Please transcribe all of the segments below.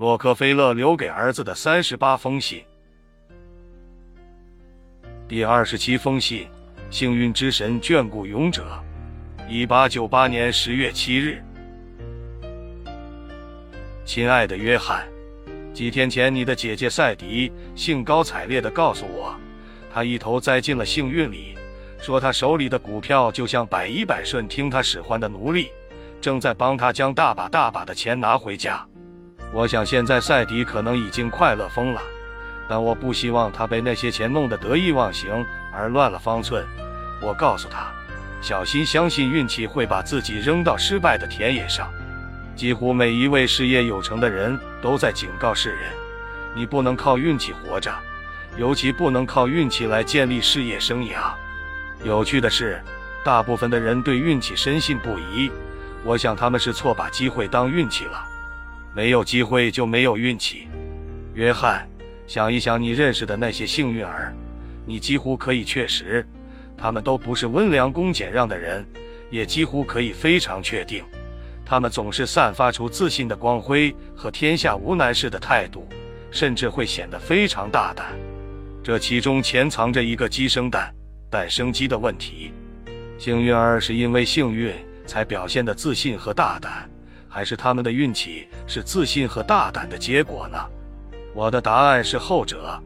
洛克菲勒留给儿子的三十八封信。第二十七封信：幸运之神眷顾勇者。一八九八年十月七日，亲爱的约翰，几天前你的姐姐赛迪兴高采烈地告诉我，她一头栽进了幸运里，说她手里的股票就像百依百顺、听她使唤的奴隶，正在帮她将大把大把的钱拿回家。我想现在赛迪可能已经快乐疯了，但我不希望他被那些钱弄得得意忘形而乱了方寸。我告诉他。小心，相信运气会把自己扔到失败的田野上。几乎每一位事业有成的人都在警告世人：你不能靠运气活着，尤其不能靠运气来建立事业生涯。有趣的是，大部分的人对运气深信不疑。我想他们是错把机会当运气了。没有机会就没有运气。约翰，想一想你认识的那些幸运儿，你几乎可以确实。他们都不是温良恭俭让的人，也几乎可以非常确定，他们总是散发出自信的光辉和天下无难事的态度，甚至会显得非常大胆。这其中潜藏着一个鸡生蛋，蛋生鸡的问题。幸运儿是因为幸运才表现的自信和大胆，还是他们的运气是自信和大胆的结果呢？我的答案是后者。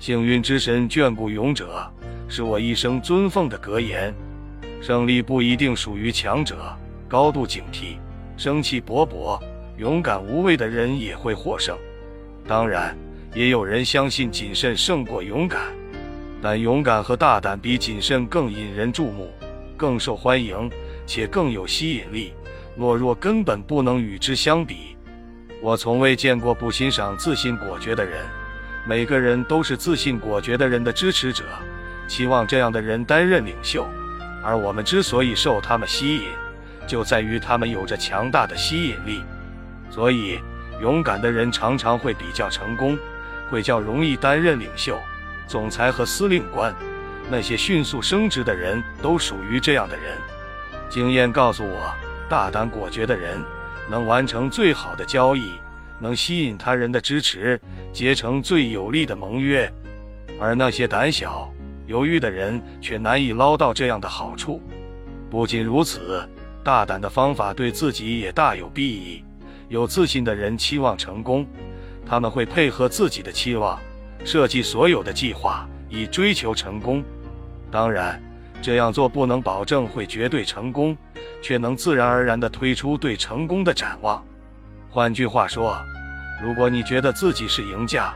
幸运之神眷顾勇者。是我一生尊奉的格言。胜利不一定属于强者，高度警惕、生气勃勃、勇敢无畏的人也会获胜。当然，也有人相信谨慎胜过勇敢，但勇敢和大胆比谨慎更引人注目、更受欢迎，且更有吸引力。懦弱根本不能与之相比。我从未见过不欣赏自信果决的人。每个人都是自信果决的人的支持者。期望这样的人担任领袖，而我们之所以受他们吸引，就在于他们有着强大的吸引力。所以，勇敢的人常常会比较成功，会较容易担任领袖、总裁和司令官。那些迅速升职的人都属于这样的人。经验告诉我，大胆果决的人能完成最好的交易，能吸引他人的支持，结成最有力的盟约，而那些胆小。犹豫的人却难以捞到这样的好处。不仅如此，大胆的方法对自己也大有裨益。有自信的人期望成功，他们会配合自己的期望，设计所有的计划以追求成功。当然，这样做不能保证会绝对成功，却能自然而然地推出对成功的展望。换句话说，如果你觉得自己是赢家，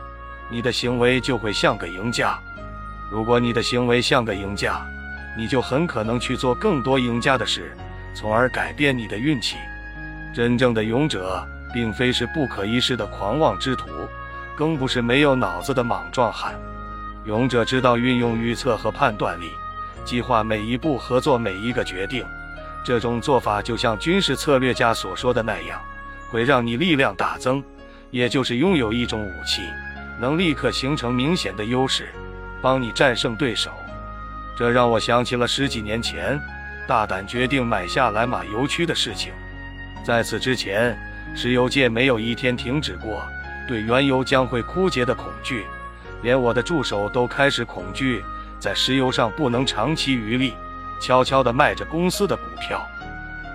你的行为就会像个赢家。如果你的行为像个赢家，你就很可能去做更多赢家的事，从而改变你的运气。真正的勇者，并非是不可一世的狂妄之徒，更不是没有脑子的莽撞汉。勇者知道运用预测和判断力，计划每一步合作每一个决定。这种做法就像军事策略家所说的那样，会让你力量大增，也就是拥有一种武器，能立刻形成明显的优势。帮你战胜对手，这让我想起了十几年前大胆决定买下莱马油区的事情。在此之前，石油界没有一天停止过对原油将会枯竭的恐惧，连我的助手都开始恐惧在石油上不能长期渔利，悄悄地卖着公司的股票。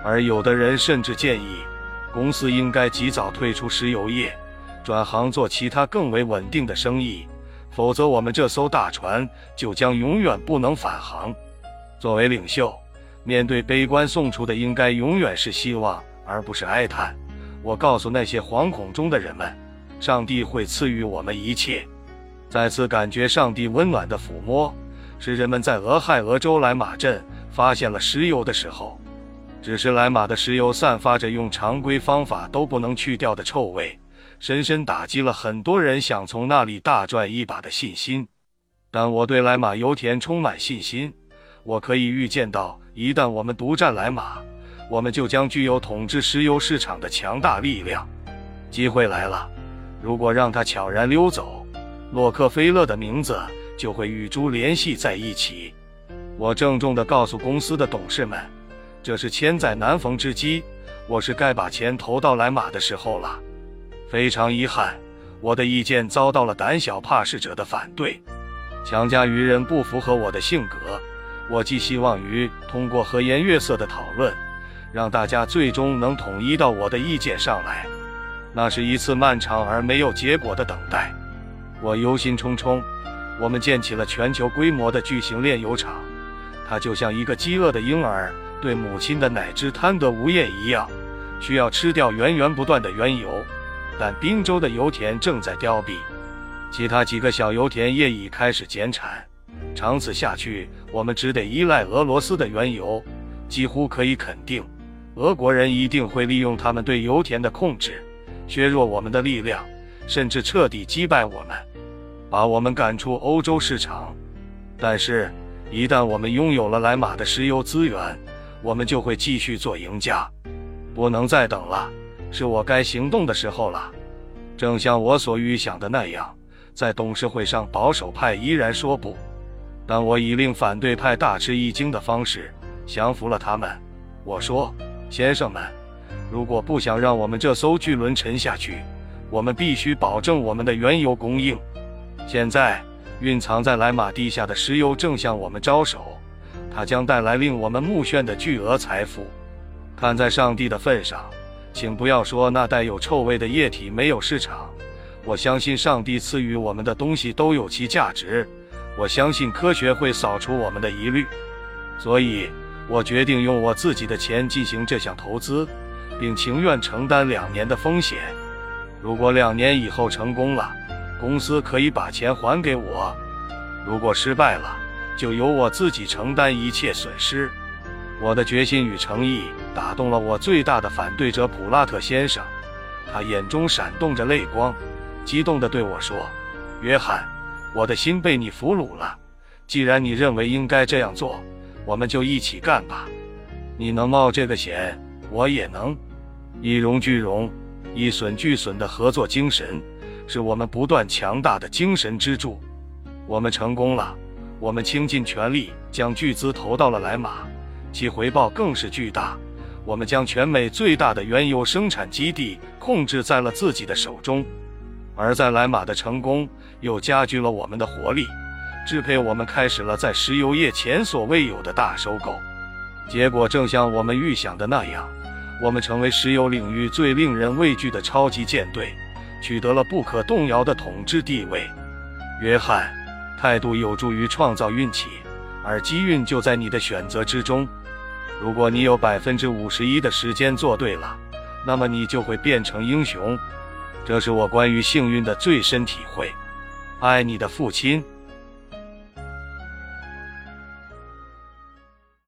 而有的人甚至建议，公司应该及早退出石油业，转行做其他更为稳定的生意。否则，我们这艘大船就将永远不能返航。作为领袖，面对悲观送出的应该永远是希望，而不是哀叹。我告诉那些惶恐中的人们，上帝会赐予我们一切。再次感觉上帝温暖的抚摸，是人们在俄亥俄州莱马镇发现了石油的时候。只是莱马的石油散发着用常规方法都不能去掉的臭味。深深打击了很多人想从那里大赚一把的信心，但我对莱马油田充满信心。我可以预见到，一旦我们独占莱马，我们就将具有统治石油市场的强大力量。机会来了，如果让他悄然溜走，洛克菲勒的名字就会与猪联系在一起。我郑重地告诉公司的董事们，这是千载难逢之机，我是该把钱投到莱马的时候了。非常遗憾，我的意见遭到了胆小怕事者的反对。强加于人不符合我的性格。我寄希望于通过和颜悦色的讨论，让大家最终能统一到我的意见上来。那是一次漫长而没有结果的等待。我忧心忡忡。我们建起了全球规模的巨型炼油厂，它就像一个饥饿的婴儿对母亲的奶汁贪得无厌一样，需要吃掉源源不断的原油。但滨州的油田正在凋敝，其他几个小油田也已开始减产。长此下去，我们只得依赖俄罗斯的原油。几乎可以肯定，俄国人一定会利用他们对油田的控制，削弱我们的力量，甚至彻底击败我们，把我们赶出欧洲市场。但是，一旦我们拥有了莱马的石油资源，我们就会继续做赢家。不能再等了，是我该行动的时候了。正像我所预想的那样，在董事会上，保守派依然说不。但我以令反对派大吃一惊的方式降服了他们。我说：“先生们，如果不想让我们这艘巨轮沉下去，我们必须保证我们的原油供应。现在，蕴藏在莱马地下的石油正向我们招手，它将带来令我们目眩的巨额财富。看在上帝的份上，请不要说那带有臭味的液体没有市场。我相信上帝赐予我们的东西都有其价值。”我相信科学会扫除我们的疑虑，所以我决定用我自己的钱进行这项投资，并情愿承担两年的风险。如果两年以后成功了，公司可以把钱还给我；如果失败了，就由我自己承担一切损失。我的决心与诚意打动了我最大的反对者普拉特先生，他眼中闪动着泪光，激动地对我说：“约翰。”我的心被你俘虏了，既然你认为应该这样做，我们就一起干吧。你能冒这个险，我也能。一荣俱荣，一损俱损的合作精神，是我们不断强大的精神支柱。我们成功了，我们倾尽全力将巨资投到了莱马，其回报更是巨大。我们将全美最大的原油生产基地控制在了自己的手中。而在莱马的成功又加剧了我们的活力，支配我们开始了在石油业前所未有的大收购。结果正像我们预想的那样，我们成为石油领域最令人畏惧的超级舰队，取得了不可动摇的统治地位。约翰，态度有助于创造运气，而机运就在你的选择之中。如果你有百分之五十一的时间做对了，那么你就会变成英雄。这是我关于幸运的最深体会。爱你的父亲。